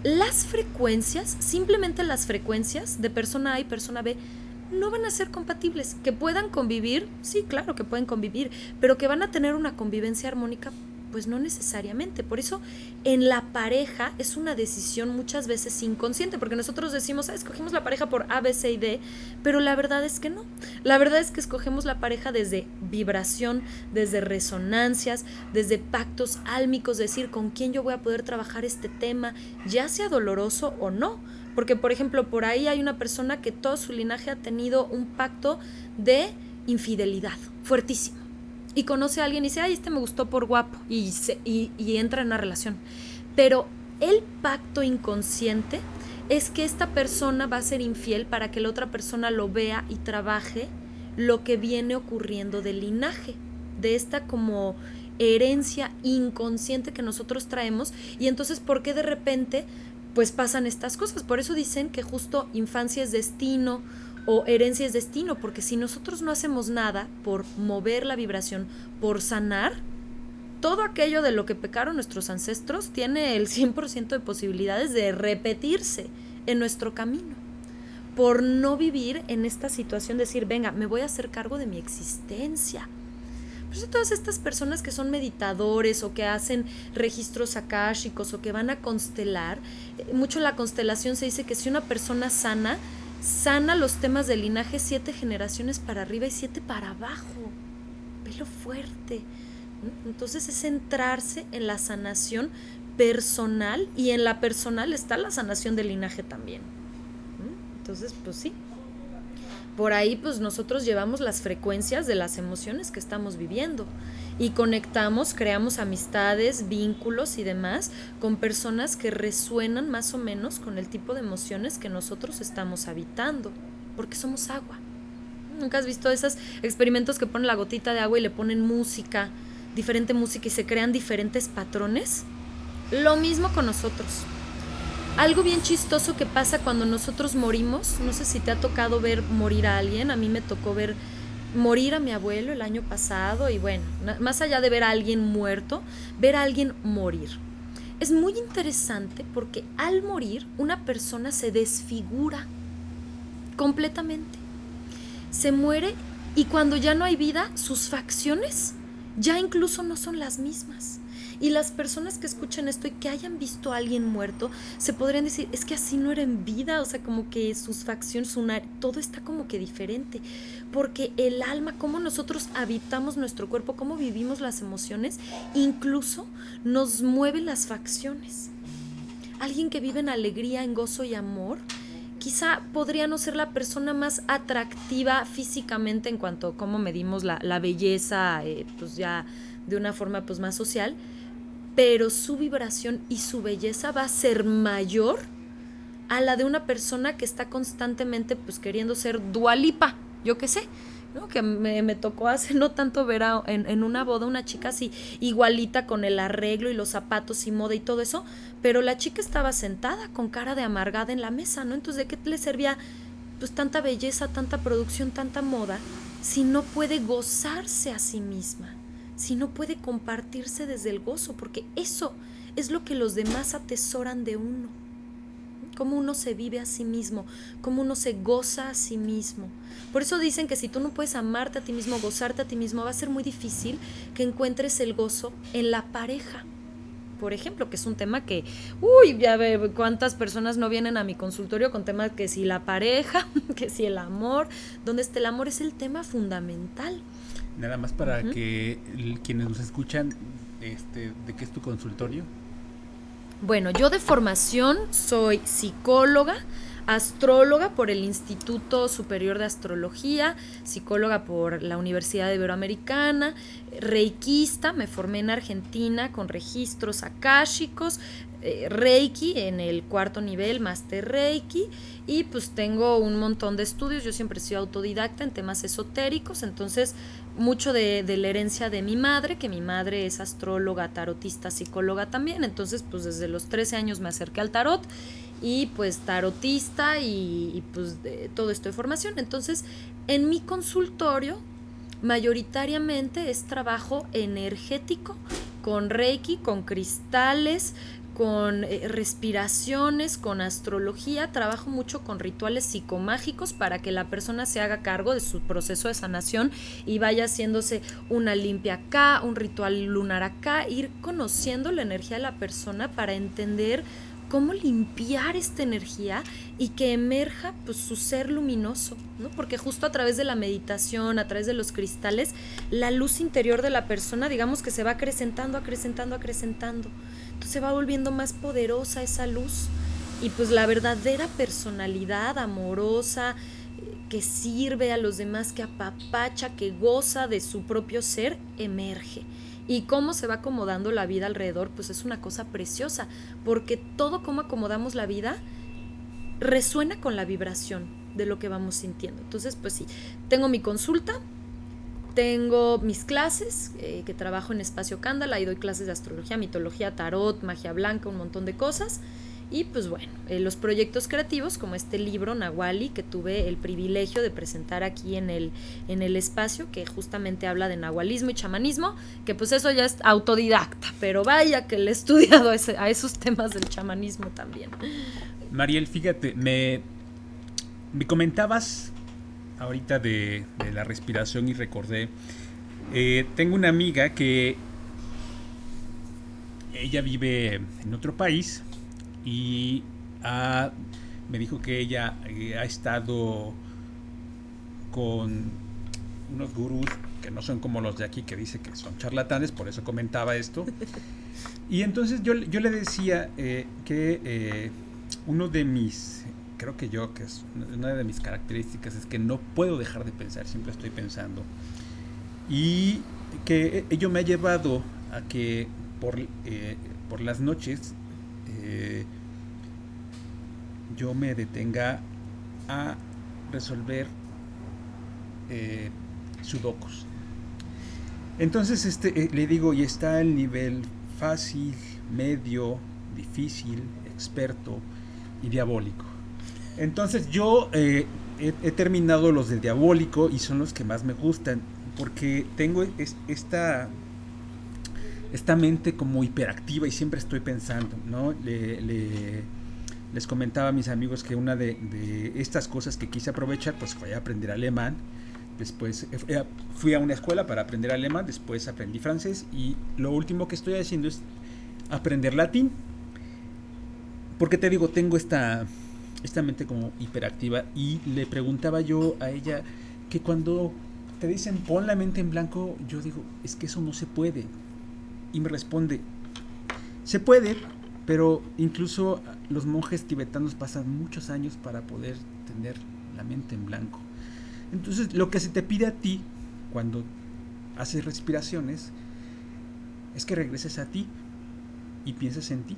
las frecuencias, simplemente las frecuencias de persona A y persona B, no van a ser compatibles. Que puedan convivir, sí, claro que pueden convivir, pero que van a tener una convivencia armónica, Pues no necesariamente. Por eso en la pareja es una decisión muchas veces inconsciente, porque nosotros decimos, ah, escogimos la pareja por A, B, C y D, pero la verdad es que no. La verdad es que escogemos la pareja desde vibración, desde resonancias, desde pactos álmicos, decir con quién yo voy a poder trabajar este tema, ya sea doloroso o no. Porque, por ejemplo, por ahí hay una persona que todo su linaje ha tenido un pacto de infidelidad fuertísimo y conoce a alguien y dice, ay, este me gustó por guapo, y, y, entra en una relación. Pero el pacto inconsciente es que esta persona va a ser infiel para que la otra persona lo vea y trabaje lo que viene ocurriendo del linaje, de esta como herencia inconsciente que nosotros traemos y entonces por qué de repente pues pasan estas cosas. Por eso dicen que justo infancia es destino o herencia es destino, porque si nosotros no hacemos nada por mover la vibración, por sanar, todo aquello de lo que pecaron nuestros ancestros tiene el 100% de posibilidades de repetirse en nuestro camino. Por no vivir en esta situación, decir, venga, me voy a hacer cargo de mi existencia. Por eso todas estas personas que son meditadores o que hacen registros akáshicos o que van a constelar, eh, mucho la constelación se dice que si una persona sana, sana los temas del linaje siete generaciones para arriba y siete para abajo. Velo fuerte. Entonces es centrarse en la sanación personal y en la personal está la sanación del linaje también. Entonces, pues sí, por ahí pues nosotros llevamos las frecuencias de las emociones que estamos viviendo y conectamos, creamos amistades, vínculos y demás con personas que resuenan más o menos con el tipo de emociones que nosotros estamos habitando, porque somos agua. ¿Nunca has visto esos experimentos que ponen la gotita de agua y le ponen música, diferente música y se crean diferentes patrones? Lo mismo con nosotros. Algo bien chistoso que pasa cuando nosotros morimos, no sé si te ha tocado ver morir a alguien, a mí me tocó ver morir a mi abuelo el año pasado y bueno, más allá de ver a alguien muerto, ver a alguien morir. Es muy interesante porque al morir una persona se desfigura completamente. Se muere y cuando ya no hay vida, sus facciones ya incluso no son las mismas. Y las personas que escuchan esto y que hayan visto a alguien muerto, se podrían decir, es que así no era en vida, o sea, como que sus facciones, su todo está como que diferente. Porque el alma, cómo nosotros habitamos nuestro cuerpo, cómo vivimos las emociones, incluso nos mueve las facciones. Alguien que vive en alegría, en gozo y amor, quizá podría no ser la persona más atractiva físicamente en cuanto a cómo medimos la, belleza, eh, pues ya de una forma pues más social, pero su vibración y su belleza va a ser mayor a la de una persona que está constantemente pues queriendo ser dualipa, yo qué sé, ¿no? que me, tocó hace no tanto ver en, en, una boda una chica así igualita con el arreglo y los zapatos y moda y todo eso, pero la chica estaba sentada con cara de amargada en la mesa, ¿no? Entonces, ¿de qué le servía pues tanta belleza, tanta producción, tanta moda, si no puede gozarse a sí misma? Si no puede compartirse desde el gozo? Porque eso es lo que los demás atesoran de uno. Cómo uno se vive a sí mismo, cómo uno se goza a sí mismo. Por eso dicen que si tú no puedes amarte a ti mismo, gozarte a ti mismo, va a ser muy difícil que encuentres el gozo en la pareja. Por ejemplo, que es un tema que, uy, ya ve cuántas personas no vienen a mi consultorio con temas que si la pareja, que si el amor, donde está el amor es el tema fundamental. Nada más para que quienes nos escuchan, este, ¿de qué es tu consultorio? Bueno, yo de formación soy psicóloga, astróloga por el Instituto Superior de Astrología, psicóloga por la Universidad Iberoamericana, reikista, me formé en Argentina con registros akáshicos, eh, Reiki en el cuarto nivel, Master Reiki, y pues tengo un montón de estudios, yo siempre he sido autodidacta en temas esotéricos, entonces mucho de, la herencia de mi madre, que mi madre es astróloga, tarotista, psicóloga también, entonces pues desde los 13 años me acerqué al tarot y pues tarotista y, pues de todo esto de formación. Entonces en mi consultorio mayoritariamente es trabajo energético con reiki, con cristales, con eh, respiraciones, con astrología, trabajo mucho con rituales psicomágicos para que la persona se haga cargo de su proceso de sanación y vaya haciéndose una limpia acá, un ritual lunar acá, ir conociendo la energía de la persona para entender cómo limpiar esta energía y que emerja pues, su ser luminoso, ¿no? Porque justo a través de la meditación, a través de los cristales, la luz interior de la persona, digamos que se va acrecentando, acrecentando, acrecentando. Entonces se va volviendo más poderosa esa luz y pues la verdadera personalidad amorosa, eh, que sirve a los demás, que apapacha, que goza de su propio ser, emerge y cómo se va acomodando la vida alrededor, pues es una cosa preciosa, porque todo cómo acomodamos la vida resuena con la vibración de lo que vamos sintiendo. Entonces, pues sí, tengo mi consulta, tengo mis clases, eh, que trabajo en Espacio Cándala y doy clases de astrología, mitología, tarot, magia blanca, un montón de cosas. Y pues bueno, eh, los proyectos creativos como este libro Nahuali que tuve el privilegio de presentar aquí en el, en el espacio, que justamente habla de nahualismo y chamanismo, que pues eso ya es autodidacta, pero vaya que le he estudiado a esos temas del chamanismo también. Mariel, fíjate, me, me comentabas ahorita de, la respiración y recordé, eh, tengo una amiga que ella vive en otro país, y me dijo que ella eh, ha estado con unos gurús que no son como los de aquí que dice que son charlatanes, por eso comentaba esto. Y entonces yo, yo le decía eh, que eh, uno de mis, creo que yo, que es una de mis características es que no puedo dejar de pensar, siempre estoy pensando. Y que ello me ha llevado a que por, por las noches eh, yo me detenga a resolver eh, sudokus. Entonces este, eh, le digo, y está el nivel fácil, medio, difícil, experto y diabólico. Entonces yo he, terminado los de diabólico y son los que más me gustan, porque tengo esta esta mente como hiperactiva y siempre estoy pensando, ¿no? les comentaba a mis amigos que una de, estas cosas que quise aprovechar pues fue aprender alemán. Después eh, eh, fui a una escuela para aprender alemán, después aprendí francés y lo último que estoy haciendo es aprender latín. Porque te digo, tengo esta, esta mente como hiperactiva y le preguntaba yo a ella que cuando te dicen pon la mente en blanco, yo digo, es que eso no se puede y me responde, se puede, pero incluso los monjes tibetanos pasan muchos años para poder tener la mente en blanco. Entonces, lo que se te pide a ti cuando haces respiraciones es que regreses a ti y pienses en ti,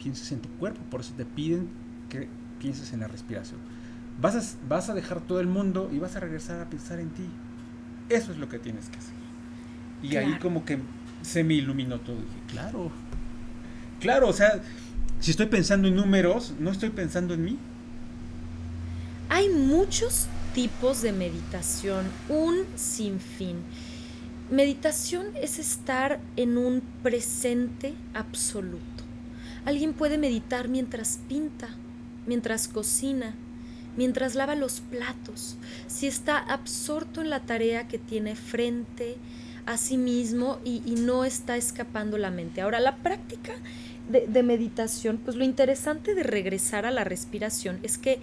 pienses en tu cuerpo. Por eso te piden que pienses en la respiración. Vas a, vas a dejar todo el mundo y vas a regresar a pensar en ti. Eso es lo que tienes que hacer. Y ahí como que se me iluminó todo. Dije, claro, claro, o sea, si estoy pensando en números, no estoy pensando en mí. Hay muchos tipos de meditación, un sinfín. Meditación es estar en un presente absoluto. Alguien puede meditar mientras pinta, mientras cocina, mientras lava los platos, si está absorto en la tarea que tiene frente, a sí mismo y, no está escapando la mente. Ahora, la práctica de, de meditación, pues lo interesante de regresar a la respiración es que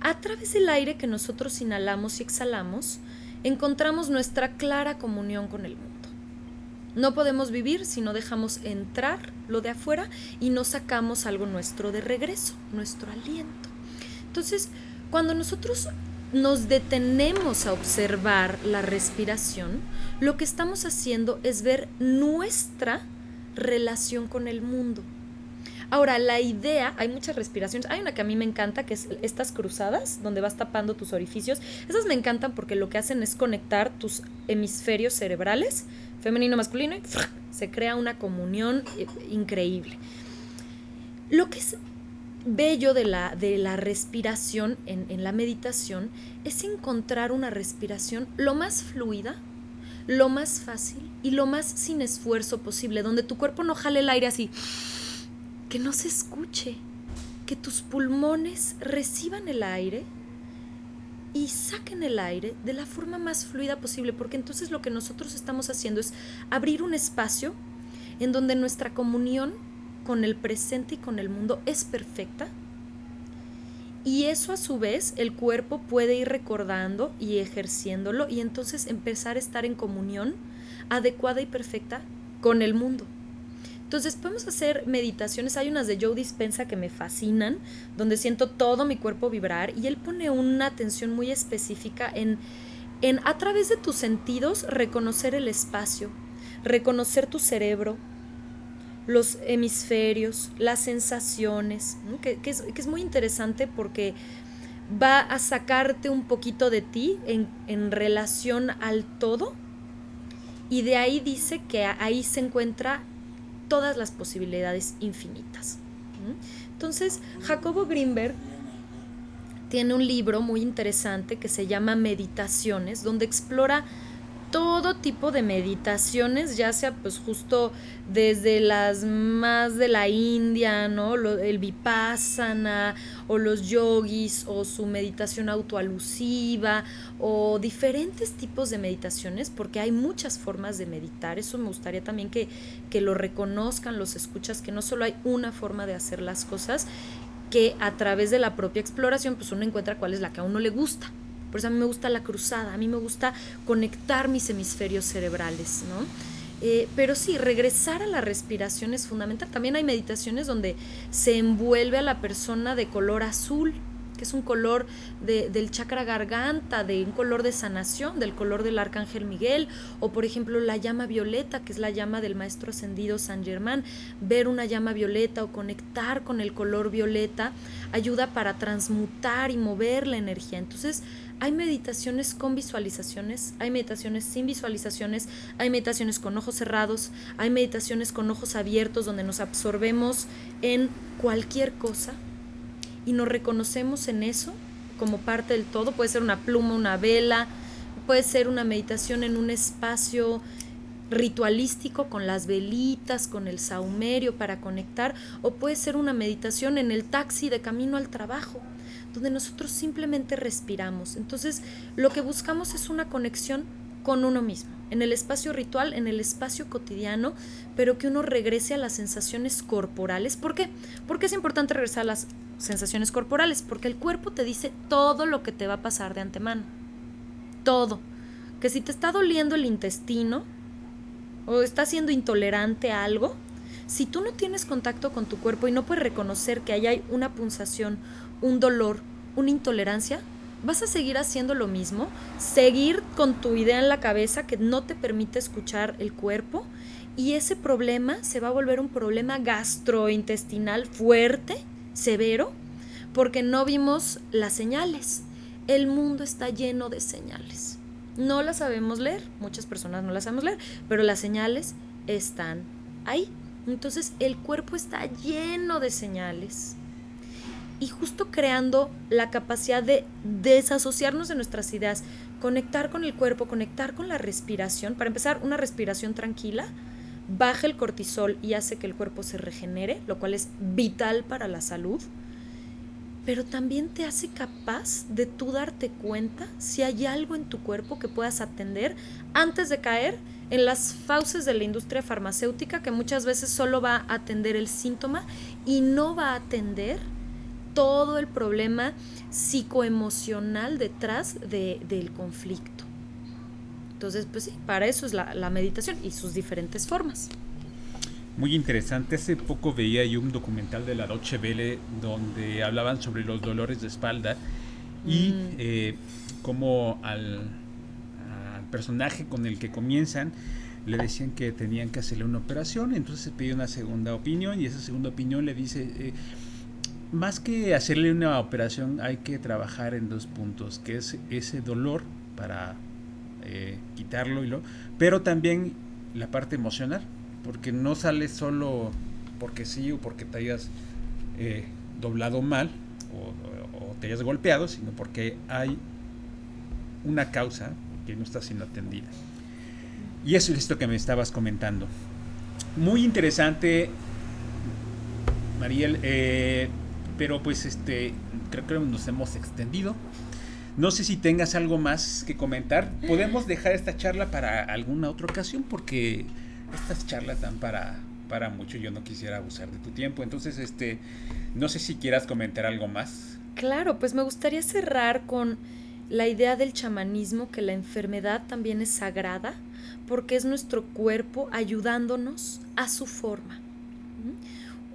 a través del aire que nosotros inhalamos y exhalamos, encontramos nuestra clara comunión con el mundo. No podemos vivir si no dejamos entrar lo de afuera y no sacamos algo nuestro de regreso, nuestro aliento. Entonces, cuando nosotros nos detenemos a observar la respiración, lo que estamos haciendo es ver nuestra relación con el mundo. Ahora, la idea, hay muchas respiraciones, hay una que a mí me encanta, que es estas cruzadas, donde vas tapando tus orificios. Esas me encantan porque lo que hacen es conectar tus hemisferios cerebrales, femenino, masculino, y se crea una comunión eh, increíble. Lo que es bello de la, de la respiración en, en la meditación es encontrar una respiración lo más fluida, lo más fácil y lo más sin esfuerzo posible, donde tu cuerpo no jale el aire así que no se escuche, que tus pulmones reciban el aire y saquen el aire de la forma más fluida posible, porque entonces lo que nosotros estamos haciendo es abrir un espacio en donde nuestra comunión con el presente y con el mundo es perfecta. Y eso a su vez el cuerpo puede ir recordando y ejerciéndolo y entonces empezar a estar en comunión adecuada y perfecta con el mundo. Entonces podemos hacer meditaciones, hay unas de Joe Dispensa que me fascinan, donde siento todo mi cuerpo vibrar y él pone una atención muy específica en, en a través de tus sentidos reconocer el espacio, reconocer tu cerebro, los hemisferios, las sensaciones, que, es, que, es, muy interesante porque va a sacarte un poquito de ti en, en relación al todo y de ahí dice que ahí se encuentra todas las posibilidades infinitas. Entonces, Jacobo Greenberg tiene un libro muy interesante que se llama Meditaciones, donde explora todo tipo de meditaciones, ya sea pues justo desde las más de la India, ¿no? el vipassana o los yogis o su meditación autoalusiva o diferentes tipos de meditaciones, porque hay muchas formas de meditar. Eso me gustaría también que, que lo reconozcan los escuchas, que no solo hay una forma de hacer las cosas, que a través de la propia exploración pues uno encuentra cuál es la que a uno le gusta. Por eso a mí me gusta la cruzada, a mí me gusta conectar mis hemisferios cerebrales, ¿no? Eh, pero sí, regresar a la respiración es fundamental. También hay meditaciones donde se envuelve a la persona de color azul, que es un color de, del chakra garganta, de un color de sanación, del color del arcángel Miguel, o por ejemplo la llama violeta, que es la llama del maestro ascendido San Germán. Ver una llama violeta o conectar con el color violeta ayuda para transmutar y mover la energía. Entonces, hay meditaciones con visualizaciones, hay meditaciones sin visualizaciones, hay meditaciones con ojos cerrados, hay meditaciones con ojos abiertos donde nos absorbemos en cualquier cosa y nos reconocemos en eso como parte del todo. Puede ser una pluma, una vela, puede ser una meditación en un espacio ritualístico con las velitas, con el saumerio para conectar, o puede ser una meditación en el taxi de camino al trabajo donde nosotros simplemente respiramos. Entonces, lo que buscamos es una conexión con uno mismo, en el espacio ritual, en el espacio cotidiano, pero que uno regrese a las sensaciones corporales. ¿Por qué? Porque es importante regresar a las sensaciones corporales, porque el cuerpo te dice todo lo que te va a pasar de antemano. Todo. Que si te está doliendo el intestino o estás siendo intolerante a algo, si tú no tienes contacto con tu cuerpo y no puedes reconocer que ahí hay una punzación, un dolor, una intolerancia, vas a seguir haciendo lo mismo, seguir con tu idea en la cabeza que no te permite escuchar el cuerpo y ese problema se va a volver un problema gastrointestinal fuerte, severo, porque no vimos las señales. El mundo está lleno de señales. No las sabemos leer, muchas personas no las sabemos leer, pero las señales están ahí. Entonces el cuerpo está lleno de señales y justo creando la capacidad de desasociarnos de nuestras ideas, conectar con el cuerpo, conectar con la respiración. Para empezar, una respiración tranquila baja el cortisol y hace que el cuerpo se regenere, lo cual es vital para la salud. Pero también te hace capaz de tú darte cuenta si hay algo en tu cuerpo que puedas atender antes de caer en las fauces de la industria farmacéutica que muchas veces solo va a atender el síntoma y no va a atender todo el problema psicoemocional detrás del conflicto. Entonces, pues sí, para eso es la, meditación y sus diferentes formas. Muy interesante. Hace poco veía yo un documental de la Deutsche Welle donde hablaban sobre los dolores de espalda y mm. eh, cómo al, personaje con el que comienzan le decían que tenían que hacerle una operación, entonces se pidió una segunda opinión y esa segunda opinión le dice, eh, más que hacerle una operación hay que trabajar en dos puntos, que es ese dolor para eh, quitarlo y lo, pero también la parte emocional, porque no sale solo porque sí o porque te hayas eh, doblado mal o, o, te hayas golpeado, sino porque hay una causa que no está siendo atendida. Y eso es esto que me estabas comentando. Muy interesante Mariel. Eh, pero pues este, creo que nos hemos extendido. No sé si tengas algo más que comentar. Podemos dejar esta charla para alguna otra ocasión porque estas charlas dan para, para mucho. Yo no quisiera abusar de tu tiempo. Entonces, este, no sé si quieras comentar algo más. Claro, pues me gustaría cerrar con la idea del chamanismo, que la enfermedad también es sagrada, porque es nuestro cuerpo ayudándonos a su forma.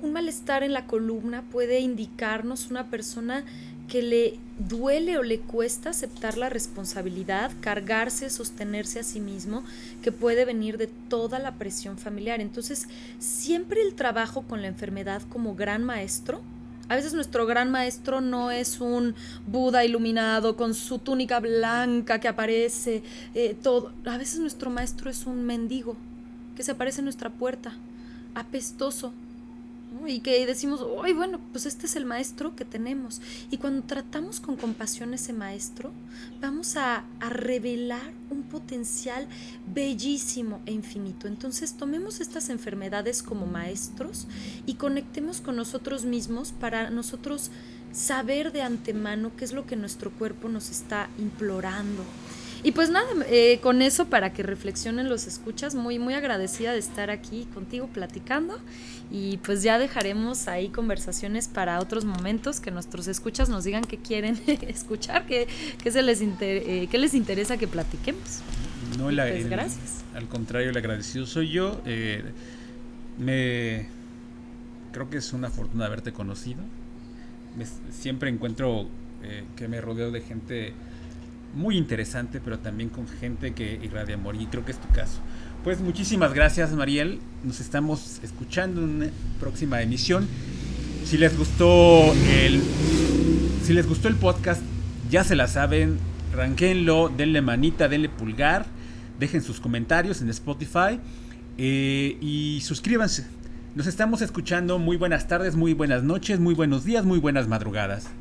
Un malestar en la columna puede indicarnos una persona que le duele o le cuesta aceptar la responsabilidad, cargarse, sostenerse a sí mismo, que puede venir de toda la presión familiar. Entonces, siempre el trabajo con la enfermedad como gran maestro, a veces nuestro gran maestro no es un Buda iluminado con su túnica blanca que aparece, eh, todo. A veces nuestro maestro es un mendigo que se aparece en nuestra puerta, apestoso, y que decimos, ay, bueno, pues este es el maestro que tenemos. Y cuando tratamos con compasión ese maestro, vamos a, a revelar un potencial bellísimo e infinito. Entonces tomemos estas enfermedades como maestros y conectemos con nosotros mismos para nosotros saber de antemano qué es lo que nuestro cuerpo nos está implorando. Y pues nada, eh, con eso para que reflexionen los escuchas, muy, muy agradecida de estar aquí contigo platicando y pues ya dejaremos ahí conversaciones para otros momentos que nuestros escuchas nos digan qué quieren escuchar, qué, se les, eh, les interesa que platiquemos. No, la, pues gracias. al contrario, el agradecido soy yo. Eh, me creo que es una fortuna haberte conocido. siempre encuentro que me rodeo de gente muy interesante, pero también con gente que irradia amor, y creo que es tu caso. Pues muchísimas gracias, Mariel. Nos estamos escuchando en una próxima emisión. Si les gustó el, si les gustó el podcast, ya se la saben, ranquenlo, denle manita, denle pulgar, dejen sus comentarios en Spotify eh, y suscríbanse. Nos estamos escuchando. Muy buenas tardes, muy buenas noches, muy buenos días, muy buenas madrugadas.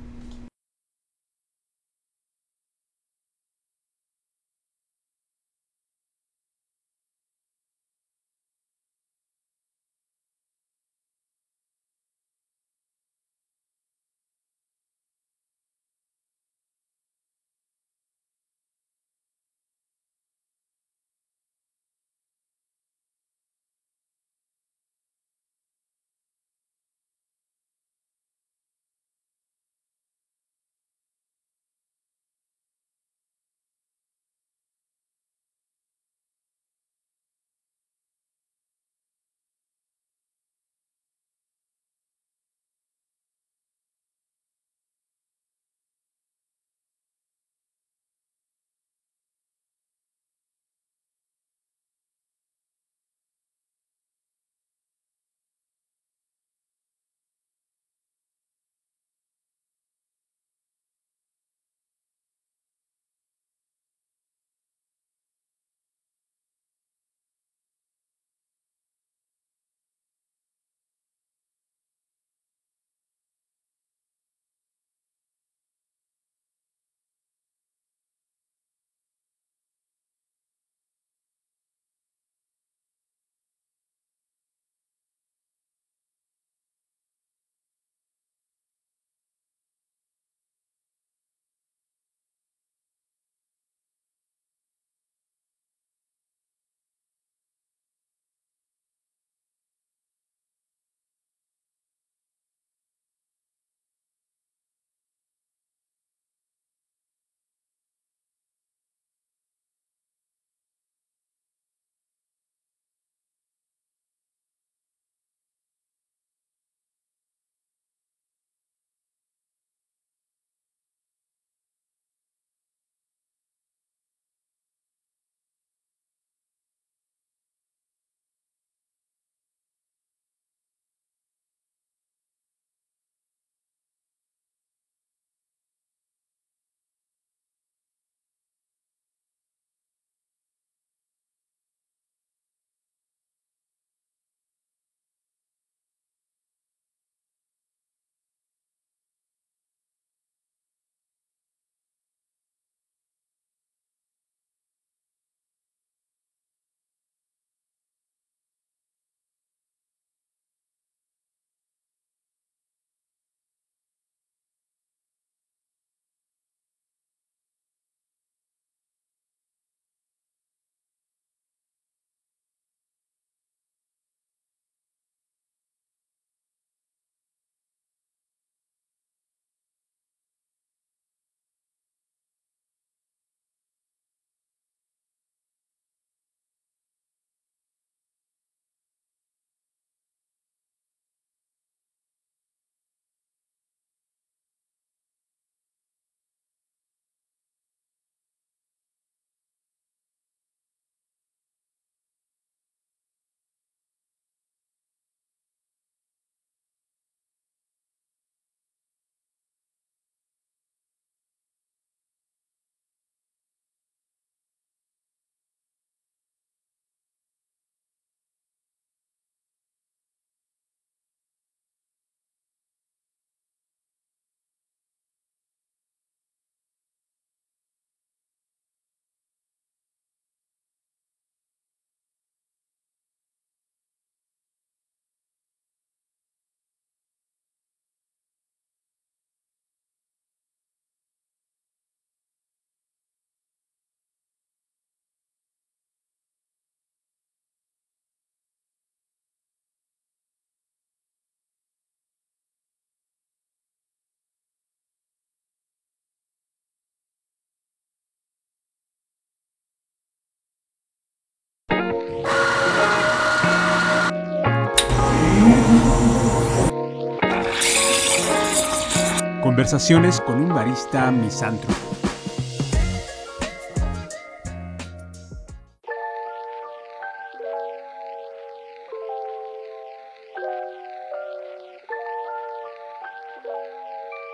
Conversaciones con un barista misántropo.